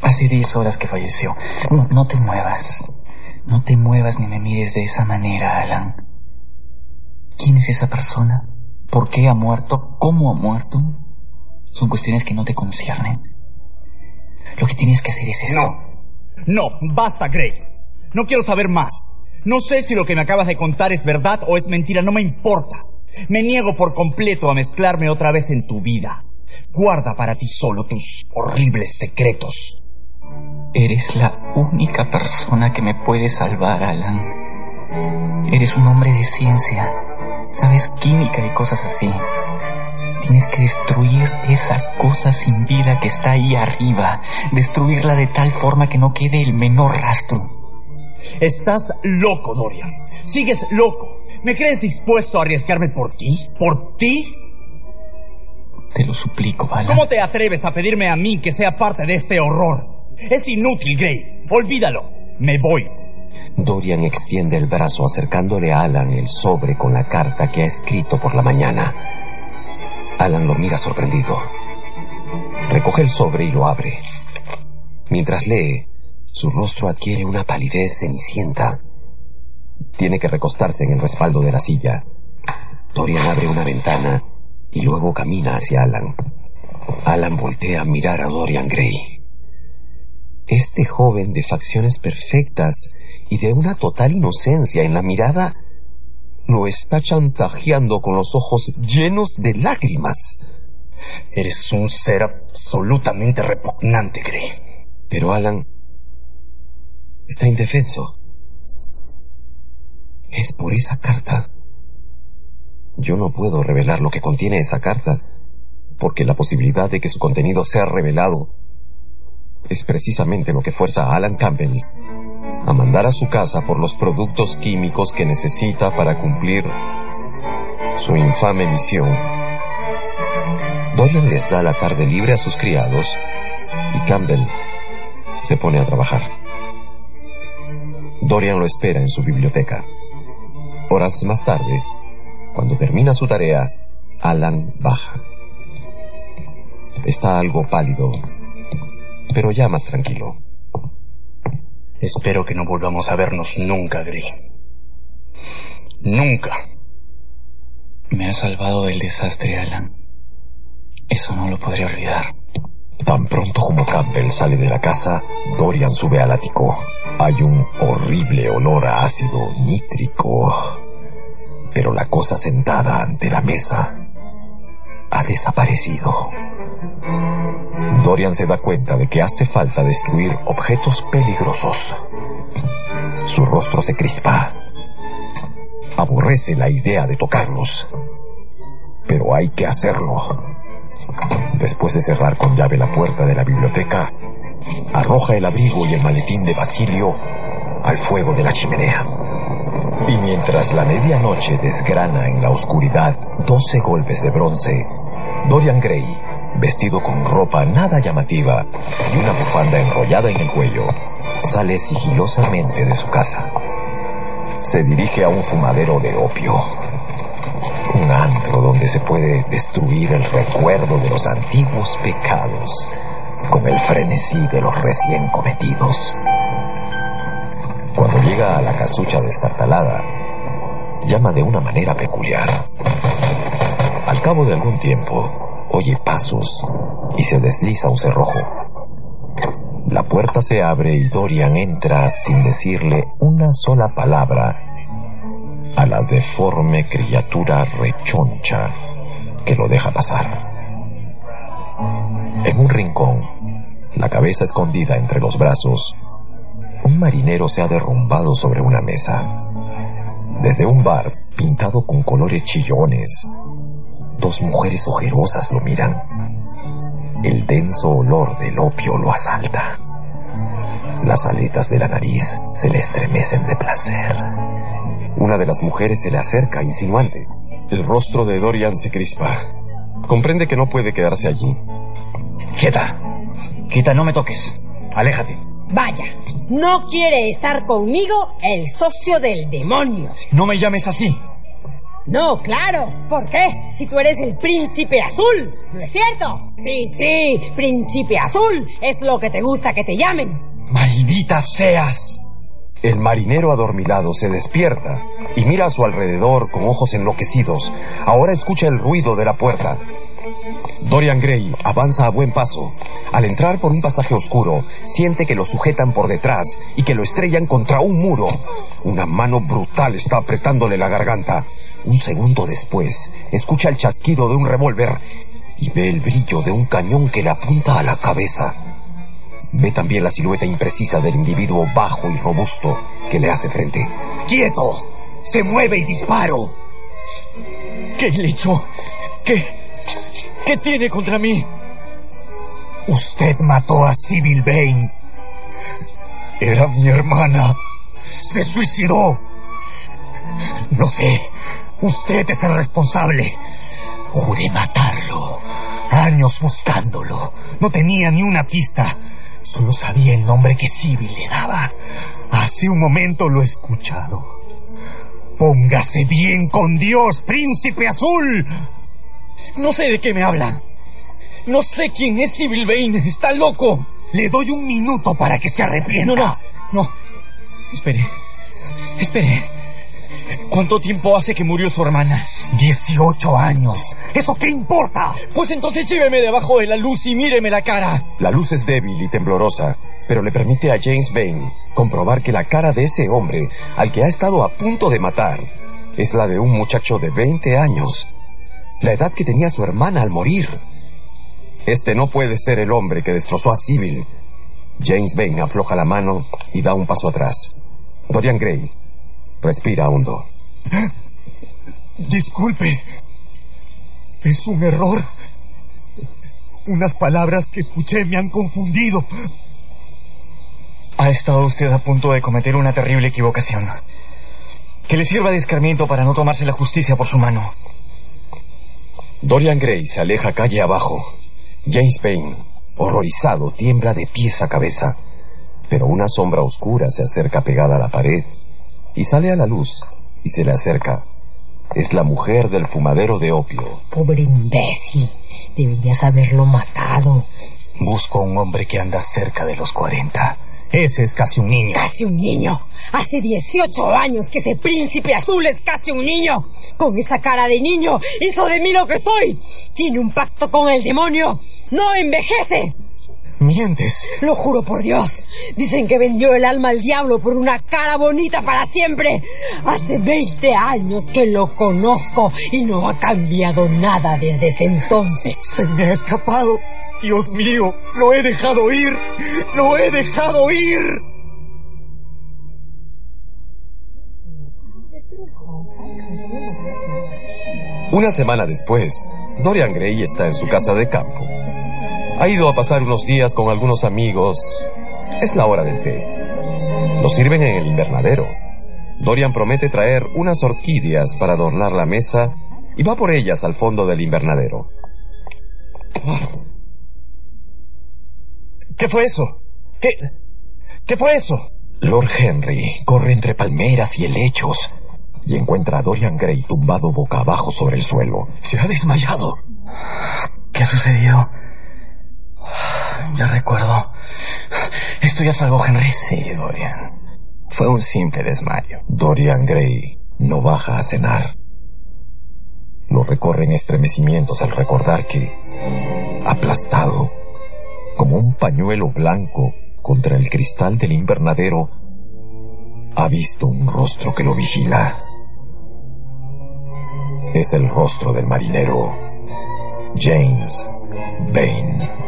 Speaker 4: Hace diez horas que falleció. No, te muevas. No te muevas ni me mires de esa manera, Alan. ¿Quién es esa persona? ¿Por qué ha muerto? ¿Cómo ha muerto? Son cuestiones que no te conciernen. Lo que tienes que hacer es esto.
Speaker 7: No. No, basta, Gray. No quiero saber más. No sé si lo que me acabas de contar es verdad o es mentira, no me importa. Me niego por completo a mezclarme otra vez en tu vida. Guarda para ti solo tus horribles secretos.
Speaker 4: Eres la única persona que me puede salvar, Alan. Eres un hombre de ciencia. Sabes química y cosas así. Tienes que destruir esa cosa sin vida que está ahí arriba. Destruirla de tal forma que no quede el menor rastro.
Speaker 7: Estás loco, Dorian. Sigues loco. ¿Me crees dispuesto a arriesgarme por ti? ¿Por ti?
Speaker 4: Te lo suplico, Alan.
Speaker 7: ¿Cómo te atreves a pedirme a mí que sea parte de este horror? Es inútil, Gray. Olvídalo. Me voy.
Speaker 1: Dorian extiende el brazo acercándole a Alan el sobre con la carta que ha escrito por la mañana. Alan lo mira sorprendido. Recoge el sobre y lo abre. Mientras lee, su rostro adquiere una palidez cenicienta. Tiene que recostarse en el respaldo de la silla. Dorian abre una ventana y luego camina hacia Alan. Alan voltea a mirar a Dorian Gray. Este joven de facciones perfectas y de una total inocencia en la mirada lo está chantajeando con los ojos llenos de lágrimas.
Speaker 7: Eres un ser absolutamente repugnante, Gray.
Speaker 1: Pero Alan está indefenso. Es por esa carta. Yo no puedo revelar lo que contiene esa carta, porque la posibilidad de que su contenido sea revelado es precisamente lo que fuerza a Alan Campbell a mandar a su casa por los productos químicos que necesita para cumplir su infame misión. Dorian les da la tarde libre a sus criados y Campbell se pone a trabajar. Dorian lo espera en su biblioteca. Horas más tarde, cuando termina su tarea, Alan baja. Está algo pálido, pero ya más tranquilo.
Speaker 7: Espero que no volvamos a vernos nunca, Gray. Nunca.
Speaker 4: Me ha salvado del desastre, Alan. Eso no lo podré olvidar.
Speaker 1: Tan pronto como Campbell sale de la casa, Dorian sube al ático. Hay un horrible olor a ácido nítrico. Pero la cosa sentada ante la mesa ha desaparecido. Dorian se da cuenta de que hace falta destruir objetos peligrosos. Su rostro se crispa. Aborrece la idea de tocarlos. Pero hay que hacerlo. Después de cerrar con llave la puerta de la biblioteca, arroja el abrigo y el maletín de Basilio al fuego de la chimenea. Y mientras la medianoche desgrana en la oscuridad doce golpes de bronce, Dorian Gray, vestido con ropa nada llamativa y una bufanda enrollada en el cuello, sale sigilosamente de su casa. Se dirige a un fumadero de opio, un antro donde se puede destruir el recuerdo de los antiguos pecados con el frenesí de los recién cometidos. Cuando llega a la casucha destartalada, llama de una manera peculiar. Al cabo de algún tiempo, oye pasos y se desliza un cerrojo. La puerta se abre y Dorian entra sin decirle una sola palabra a la deforme criatura rechoncha que lo deja pasar. En un rincón, la cabeza escondida entre los brazos, un marinero se ha derrumbado sobre una mesa. Desde un bar pintado con colores chillones, dos mujeres ojerosas lo miran. El denso olor del opio lo asalta. Las aletas de la nariz se le estremecen de placer. Una de las mujeres se le acerca, insinuante. El rostro de Dorian se crispa. Comprende que no puede quedarse allí.
Speaker 7: Quieta. Quieta, no me toques. Aléjate.
Speaker 8: Vaya, no quiere estar conmigo el socio del demonio.
Speaker 7: No me llames así.
Speaker 8: No, claro. ¿Por qué? Si tú eres el príncipe azul, ¿no es cierto? Sí, sí, príncipe azul. Es lo que te gusta que te llamen.
Speaker 7: Maldita seas.
Speaker 1: El marinero adormilado se despierta y mira a su alrededor con ojos enloquecidos. Ahora escucha el ruido de la puerta. Dorian Gray avanza a buen paso. Al entrar por un pasaje oscuro, siente que lo sujetan por detrás y que lo estrellan contra un muro. Una mano brutal está apretándole la garganta. Un segundo después, escucha el chasquido de un revólver y ve el brillo de un cañón que le apunta a la cabeza. Ve también la silueta imprecisa del individuo bajo y robusto que le hace frente.
Speaker 7: ¡Quieto! ¡Se mueve y disparo! ¿Qué le echó? ¿Qué? ¿Qué tiene contra mí? Usted mató a Sybil Vane. Era mi hermana. Se suicidó. No sé. Usted es el responsable. Juré matarlo. Años buscándolo. No tenía ni una pista. Solo sabía el nombre que Sibyl le daba. Hace un momento lo he escuchado. Póngase bien con Dios, príncipe azul. No sé de qué me hablan. No sé quién es Sibyl Vane. Está loco. Le doy un minuto para que se arrepienta. No, no, no. Espere. Espere. ¿Cuánto tiempo hace que murió su hermana? Dieciocho años. ¿Eso qué importa? Pues entonces lléveme debajo de la luz y míreme la cara.
Speaker 1: La luz es débil y temblorosa, pero le permite a James Vane comprobar que la cara de ese hombre al que ha estado a punto de matar es la de un muchacho de 20 años, la edad que tenía su hermana al morir. Este no puede ser el hombre que destrozó a Sybil. James Vane afloja la mano y da un paso atrás. Dorian Gray respira hondo.
Speaker 7: Disculpe. Es un error. Unas palabras que escuché me han confundido. Ha estado usted a punto de cometer una terrible equivocación. Que le sirva de escarmiento para no tomarse la justicia por su mano.
Speaker 1: Dorian Gray se aleja calle abajo. James Payne, horrorizado, tiembla de pies a cabeza. Pero una sombra oscura se acerca pegada a la pared y sale a la luz y se le acerca. Es la mujer del fumadero de opio.
Speaker 8: Pobre imbécil. Deberías haberlo matado.
Speaker 7: Busco a un hombre que anda cerca de los 40.
Speaker 3: Ese es casi un niño.
Speaker 8: Casi un niño. Hace 18 años que ese príncipe azul es casi un niño. Con esa cara de niño hizo de mí lo que soy. Tiene un pacto con el demonio. No envejece.
Speaker 3: Mientes.
Speaker 8: Lo juro por Dios. Dicen que vendió el alma al diablo por una cara bonita para siempre. Hace 20 años que lo conozco y no ha cambiado nada desde ese entonces.
Speaker 3: Se me ha escapado. Dios mío, lo he dejado ir. Lo he dejado ir.
Speaker 1: Una semana después, Dorian Gray está en su casa de campo. Ha ido a pasar unos días con algunos amigos. Es la hora del té. Lo sirven en el invernadero. Dorian promete traer unas orquídeas para adornar la mesa y va por ellas al fondo del invernadero.
Speaker 3: ¿Qué fue eso? ¿Qué? ¿Qué fue eso?
Speaker 1: Lord Henry corre entre palmeras y helechos y encuentra a Dorian Gray tumbado boca abajo sobre el suelo.
Speaker 5: Se ha desmayado.
Speaker 4: ¿Qué sucedió? Ya recuerdo. Estoy a salvo, Henry.
Speaker 3: Sí, Dorian. Fue un simple desmayo.
Speaker 1: Dorian Gray no baja a cenar. Lo recorren estremecimientos al recordar que, aplastado, como un pañuelo blanco contra el cristal del invernadero, ha visto un rostro que lo vigila. Es el rostro del marinero James Bain.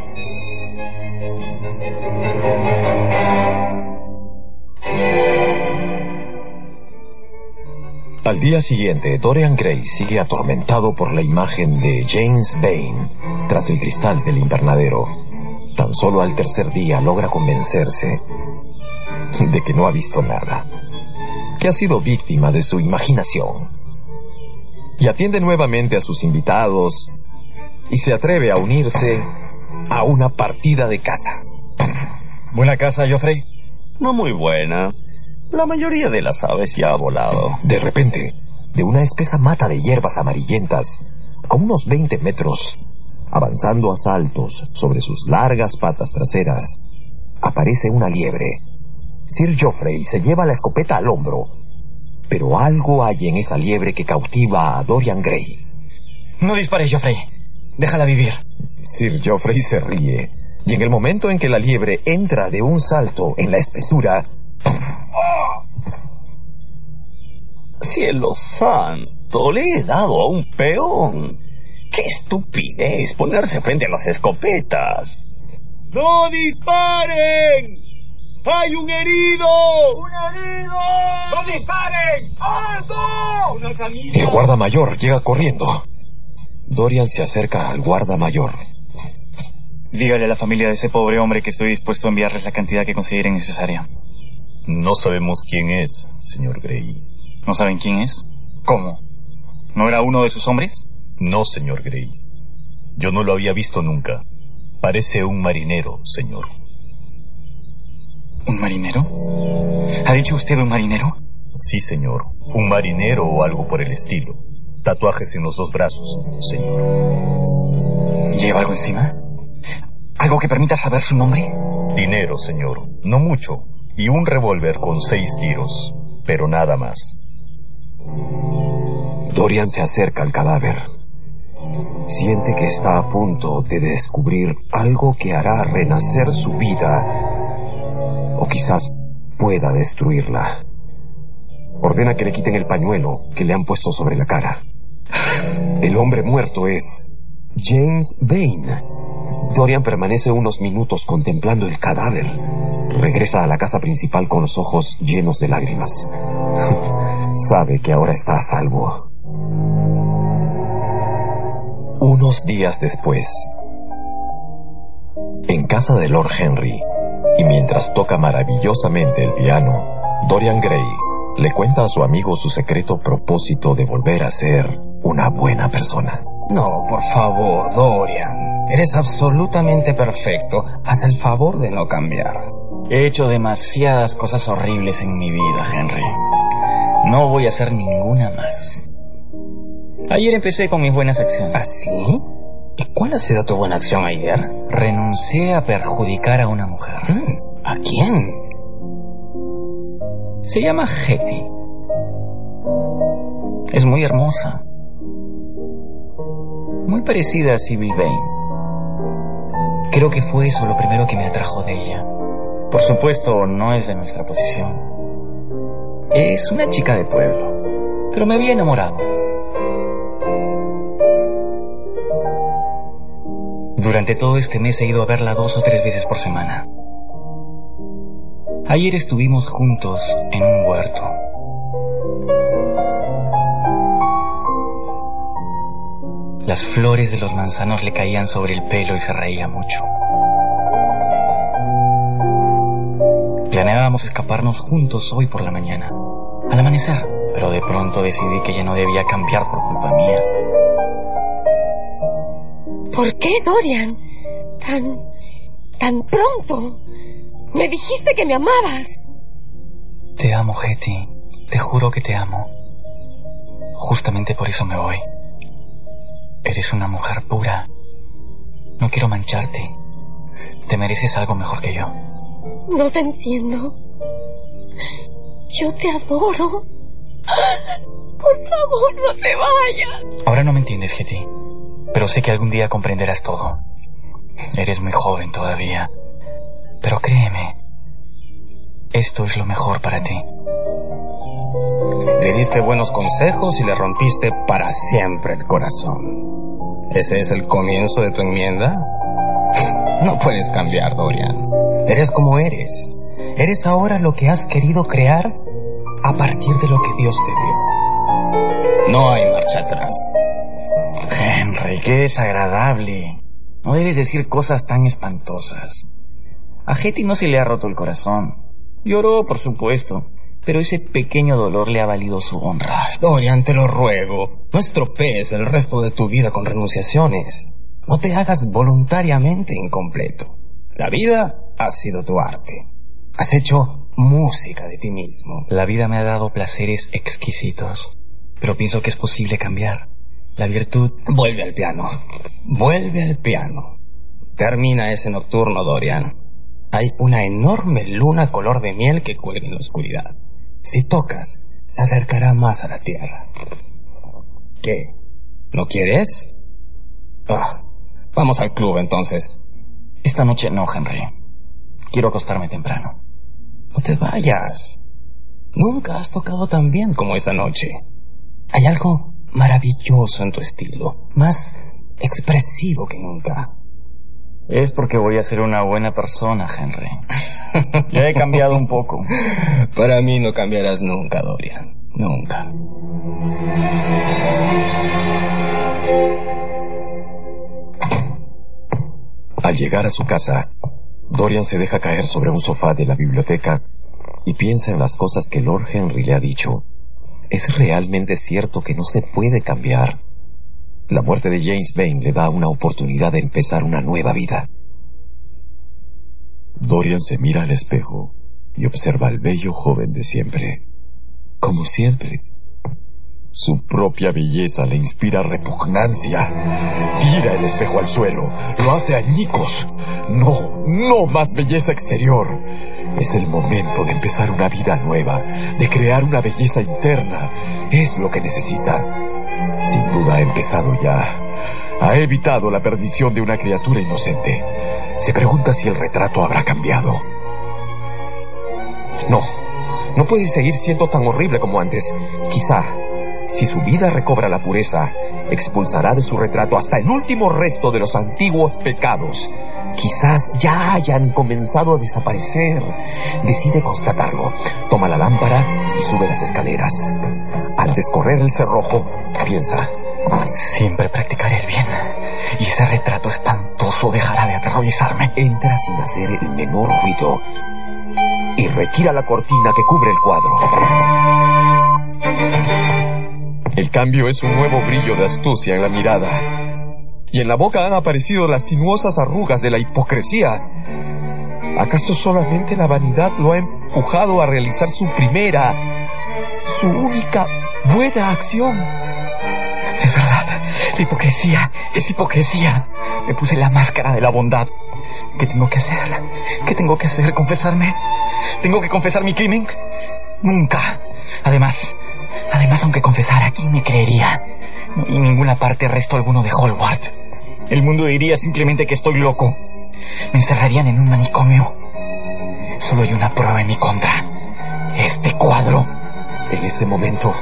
Speaker 1: Al día siguiente, Dorian Gray sigue atormentado por la imagen de James Bain tras el cristal del invernadero. Tan solo al tercer día logra convencerse de que no ha visto nada, que ha sido víctima de su imaginación. Y atiende nuevamente a sus invitados y se atreve a unirse a una partida de caza.
Speaker 3: ¿Buena casa, Geoffrey?
Speaker 5: No muy buena. La mayoría de las aves ya ha volado.
Speaker 1: De repente, de una espesa mata de hierbas amarillentas, a unos 20 metros, avanzando a saltos sobre sus largas patas traseras, aparece una liebre. Sir Geoffrey se lleva la escopeta al hombro, pero algo hay en esa liebre que cautiva a Dorian Gray.
Speaker 4: No dispares, Geoffrey. Déjala vivir.
Speaker 1: Sir Geoffrey se ríe, y en el momento en que la liebre entra de un salto en la espesura,
Speaker 5: Cielo santo, le he dado a un peón. ¡Qué estupidez ponerse frente a las escopetas!
Speaker 7: ¡No disparen! ¡Hay un herido! ¡Un herido! ¡No disparen! ¡Alto!
Speaker 1: El guarda mayor llega corriendo. Dorian se acerca al guarda mayor.
Speaker 4: Dígale a la familia de ese pobre hombre que estoy dispuesto a enviarles la cantidad que consideren necesaria.
Speaker 5: No sabemos quién es, señor Gray.
Speaker 4: ¿No saben quién es? ¿Cómo? ¿No era uno de sus hombres?
Speaker 5: No, señor Gray. Yo no lo había visto nunca. Parece un marinero, señor.
Speaker 4: ¿Un marinero? ¿Ha dicho usted un marinero?
Speaker 5: Sí, señor. Un marinero o algo por el estilo. Tatuajes en los dos brazos, señor.
Speaker 4: ¿Lleva algo encima? ¿Algo que permita saber su nombre?
Speaker 5: Dinero, señor. No mucho. Y un revólver con seis tiros. Pero nada más.
Speaker 1: Dorian se acerca al cadáver. Siente que está a punto de descubrir algo que hará renacer su vida o quizás pueda destruirla. Ordena que le quiten el pañuelo que le han puesto sobre la cara. El hombre muerto es James Bain. Dorian permanece unos minutos contemplando el cadáver. Regresa a la casa principal con los ojos llenos de lágrimas. Sabe que ahora está a salvo. Unos días después, en casa de Lord Henry, y mientras toca maravillosamente el piano, Dorian Gray le cuenta a su amigo su secreto propósito de volver a ser una buena persona.
Speaker 3: No, por favor, Dorian. Eres absolutamente perfecto. Haz el favor de no cambiar.
Speaker 4: He hecho demasiadas cosas horribles en mi vida, Henry. No voy a hacer ninguna más. Ayer empecé con mis buenas acciones.
Speaker 3: ¿Ah, sí? ¿Y cuál ha sido tu buena acción ayer?
Speaker 4: Renuncié a perjudicar a una mujer.
Speaker 3: Mm, ¿A quién?
Speaker 4: Se llama Hetty. Es muy hermosa. Muy parecida a Sibyl Vane. Creo que fue eso lo primero que me atrajo de ella. Por supuesto, no es de nuestra posición. Es una chica de pueblo, pero me había enamorado. Durante todo este mes he ido a verla dos o tres veces por semana. Ayer estuvimos juntos en un huerto. Las flores de los manzanos le caían sobre el pelo y se reía mucho. Planeábamos escaparnos juntos hoy por la mañana, al amanecer, pero de pronto decidí que ella no debía cambiar por culpa mía.
Speaker 8: ¿Por qué, Dorian? Tan... tan pronto. Me dijiste que me amabas.
Speaker 4: Te amo, Hetty. Te juro que te amo. Justamente por eso me voy. Eres una mujer pura. No quiero mancharte. Te mereces algo mejor que yo.
Speaker 8: No te entiendo. Yo te adoro. Por favor, no te vayas.
Speaker 4: Ahora no me entiendes, Hetty. Pero sé que algún día comprenderás todo. Eres muy joven todavía. Pero créeme, esto es lo mejor para ti.
Speaker 3: Le diste buenos consejos y le rompiste para siempre el corazón. ¿Ese es el comienzo de tu enmienda? No puedes cambiar, Dorian. Eres como eres. Eres ahora lo que has querido crear a partir de lo que Dios te dio. No hay marcha atrás.
Speaker 4: Henry, qué desagradable. No debes decir cosas tan espantosas. A Hetty no se le ha roto el corazón. Lloró, por supuesto, pero ese pequeño dolor le ha valido su honra.
Speaker 3: Dorian, te lo ruego. No estropees el resto de tu vida con renunciaciones. No te hagas voluntariamente incompleto. La vida ha sido tu arte. Has hecho música de ti mismo.
Speaker 4: La vida me ha dado placeres exquisitos, pero pienso que es posible cambiar. La virtud...
Speaker 3: Vuelve al piano. Vuelve al piano. Termina ese nocturno, Dorian. Hay una enorme luna color de miel que cuelga en la oscuridad. Si tocas, se acercará más a la tierra. ¿Qué? ¿No quieres? Ah, vamos al club entonces.
Speaker 4: Esta noche no, Henry. Quiero acostarme temprano.
Speaker 3: No te vayas. Nunca has tocado tan bien como esta noche. Hay algo maravilloso en tu estilo, más expresivo que nunca.
Speaker 4: Es porque voy a ser una buena persona, Henry. Ya he cambiado un poco.
Speaker 3: Para mí no cambiarás nunca, Dorian. Nunca.
Speaker 1: Al llegar a su casa, Dorian se deja caer sobre un sofá de la biblioteca y piensa en las cosas que Lord Henry le ha dicho. ¿Es realmente cierto que no se puede cambiar? La muerte de James Vane le da una oportunidad de empezar una nueva vida. Dorian se mira al espejo y observa al bello joven de siempre. Como siempre. Su propia belleza le inspira repugnancia. Tira el espejo al suelo, lo hace añicos. No, no más belleza exterior. Es el momento de empezar una vida nueva, de crear una belleza interna. Es lo que necesita. Sin duda ha empezado ya. Ha evitado la perdición de una criatura inocente. Se pregunta si el retrato habrá cambiado. No, no puede seguir siendo tan horrible como antes. Quizá, si su vida recobra la pureza, expulsará de su retrato hasta el último resto de los antiguos pecados. Quizás ya hayan comenzado a desaparecer. Decide constatarlo. Toma la lámpara y sube las escaleras. Al descorrer el cerrojo, piensa.
Speaker 4: Siempre practicaré el bien. Y ese retrato espantoso dejará de aterrorizarme.
Speaker 1: Entra sin hacer el menor ruido y retira la cortina que cubre el cuadro. El cambio es un nuevo brillo de astucia en la mirada. Y en la boca han aparecido las sinuosas arrugas de la hipocresía. ¿Acaso solamente la vanidad lo ha empujado a realizar su primera, su única buena acción?
Speaker 4: Es verdad, la hipocresía es hipocresía. Me puse la máscara de la bondad. ¿Qué tengo que hacer? ¿Qué tengo que hacer? ¿Confesarme? ¿Tengo que confesar mi crimen? Nunca. Además, además, aunque confesara, ¿quién me creería? En ninguna parte resto alguno de Hallward. El mundo diría simplemente que estoy loco. Me encerrarían en un manicomio. Solo hay una prueba en mi contra. Este cuadro.
Speaker 1: En ese momento,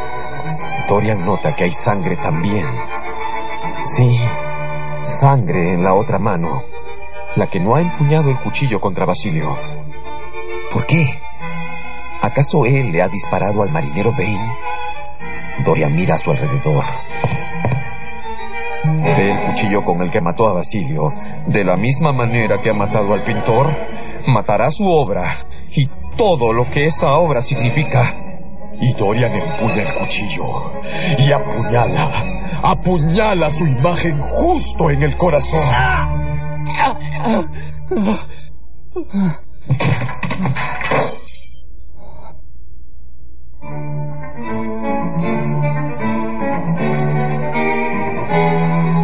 Speaker 1: Dorian nota que hay sangre también. Sí, sangre en la otra mano, la que no ha empuñado el cuchillo contra Basilio. ¿Por qué? ¿Acaso él le ha disparado al marinero Bane? Dorian mira a su alrededor. Ve el cuchillo con el que mató a Basilio. De la misma manera que ha matado al pintor, matará su obra y todo lo que esa obra significa. Y Dorian empuña el cuchillo y apuñala, apuñala su imagen justo en el corazón.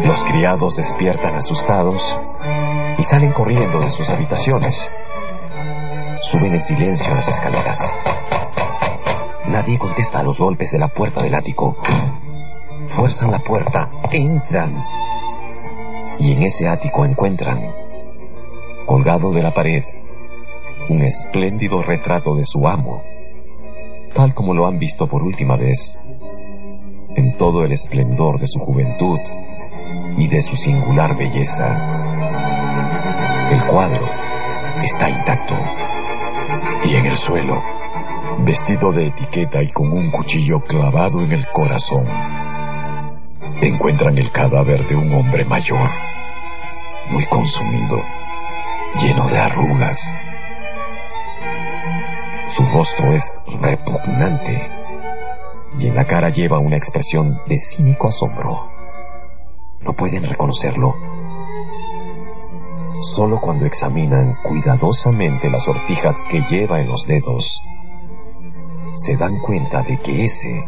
Speaker 1: Los criados despiertan asustados y salen corriendo de sus habitaciones. Suben en silencio las escaleras. Nadie contesta a los golpes de la puerta del ático. Fuerzan la puerta, entran. Y en ese ático encuentran, colgado de la pared, un espléndido retrato de su amo, tal como lo han visto por última vez, en todo el esplendor de su juventud y de su singular belleza. El cuadro está intacto y en el suelo, vestido de etiqueta y con un cuchillo clavado en el corazón, encuentran el cadáver de un hombre mayor, muy consumido, lleno de arrugas. Su rostro es repugnante y en la cara lleva una expresión de cínico asombro. No pueden reconocerlo. Solo cuando examinan cuidadosamente las sortijas que lleva en los dedos, se dan cuenta de que ese,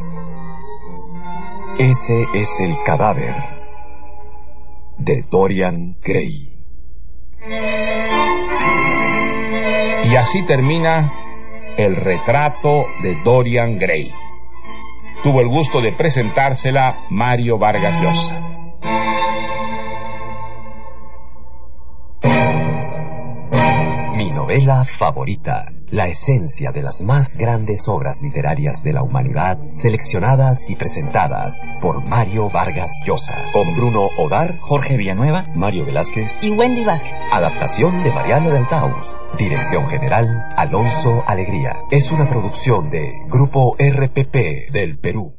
Speaker 1: ese es el cadáver de Dorian Gray.
Speaker 2: Y así termina el retrato de Dorian Gray. Tuvo el gusto de presentársela Mario Vargas Llosa.
Speaker 1: Novela favorita, la esencia de las más grandes obras literarias de la humanidad, seleccionadas y presentadas por Mario Vargas Llosa, con Bruno Odar,
Speaker 4: Jorge Villanueva.
Speaker 1: Mario Velázquez,
Speaker 6: Y Wendy Vázquez.
Speaker 1: adaptación de Mariano del Taus, dirección general Alonso Alegría. Es una producción de Grupo RPP del Perú.